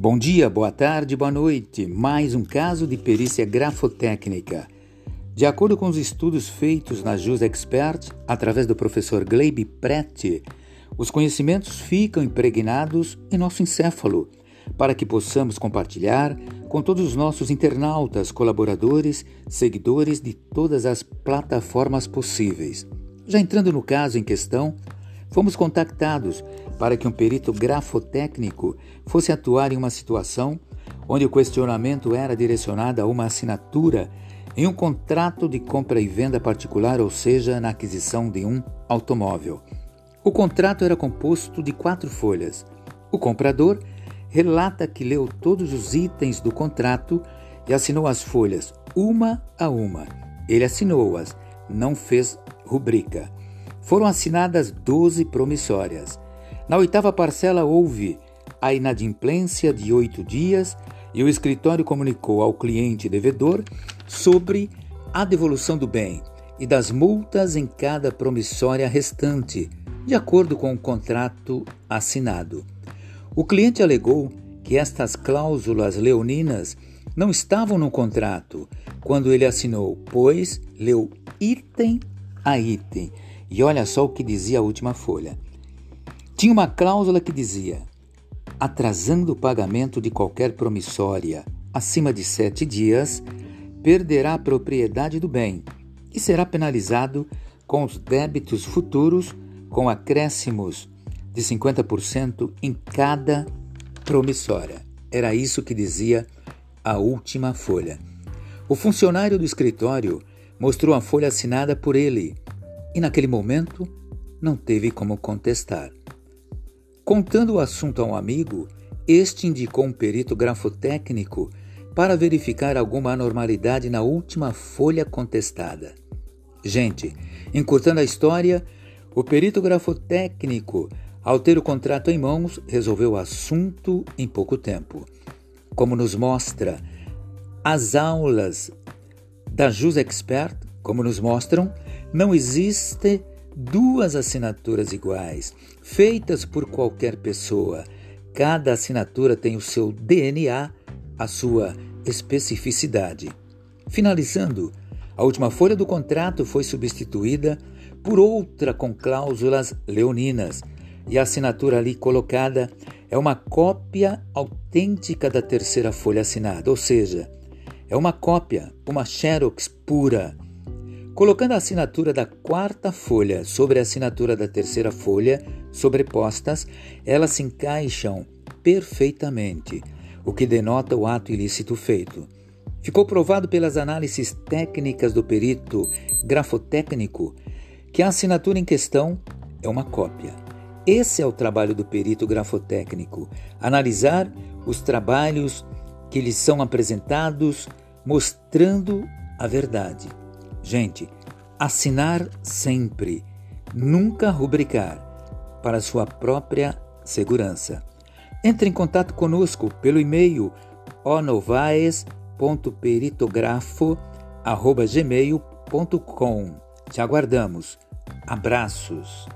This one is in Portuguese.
Bom dia, boa tarde, boa noite. Mais um caso de perícia grafotécnica. De acordo com os estudos feitos na Jus Expert, através do professor Gleibe Prete, os conhecimentos ficam impregnados em nosso encéfalo, para que possamos compartilhar com todos os nossos internautas, colaboradores, seguidores de todas as plataformas possíveis. Já entrando no caso em questão, Fomos contactados para que um perito grafotécnico fosse atuar em uma situação onde o questionamento era direcionado a uma assinatura em um contrato de compra e venda particular, ou seja, na aquisição de um automóvel. O contrato era composto de quatro folhas. O comprador relata que leu todos os itens do contrato e assinou as folhas uma a uma. Ele assinou-as, não fez rubrica. Foram assinadas 12 promissórias. Na oitava parcela houve a inadimplência de oito dias e o escritório comunicou ao cliente devedor sobre a devolução do bem e das multas em cada promissória restante, de acordo com o contrato assinado. O cliente alegou que estas cláusulas leoninas não estavam no contrato quando ele assinou, pois leu item a item e olha só o que dizia a última folha. Tinha uma cláusula que dizia: atrasando o pagamento de qualquer promissória acima de sete dias, perderá a propriedade do bem e será penalizado com os débitos futuros com acréscimos de 50% em cada promissória. Era isso que dizia a última folha. O funcionário do escritório mostrou a folha assinada por ele e naquele momento não teve como contestar. Contando o assunto a um amigo, este indicou um perito grafotécnico para verificar alguma anormalidade na última folha contestada. Gente, encurtando a história, o perito grafotécnico, ao ter o contrato em mãos, resolveu o assunto em pouco tempo. Como nos mostra as aulas da Jus Expert, como nos mostram, não existe duas assinaturas iguais, feitas por qualquer pessoa. Cada assinatura tem o seu DNA, a sua especificidade. Finalizando, a última folha do contrato foi substituída por outra com cláusulas leoninas, e a assinatura ali colocada é uma cópia autêntica da terceira folha assinada, ou seja, é uma cópia, uma xerox pura. Colocando a assinatura da quarta folha sobre a assinatura da terceira folha sobrepostas, elas se encaixam perfeitamente, o que denota o ato ilícito feito. Ficou provado pelas análises técnicas do perito grafotécnico que a assinatura em questão é uma cópia. Esse é o trabalho do perito grafotécnico: analisar os trabalhos que lhes são apresentados, mostrando a verdade. Gente, assinar sempre, nunca rubricar, para sua própria segurança. Entre em contato conosco pelo e-mail onovaes.peritografo.gmail.com. Te aguardamos. Abraços.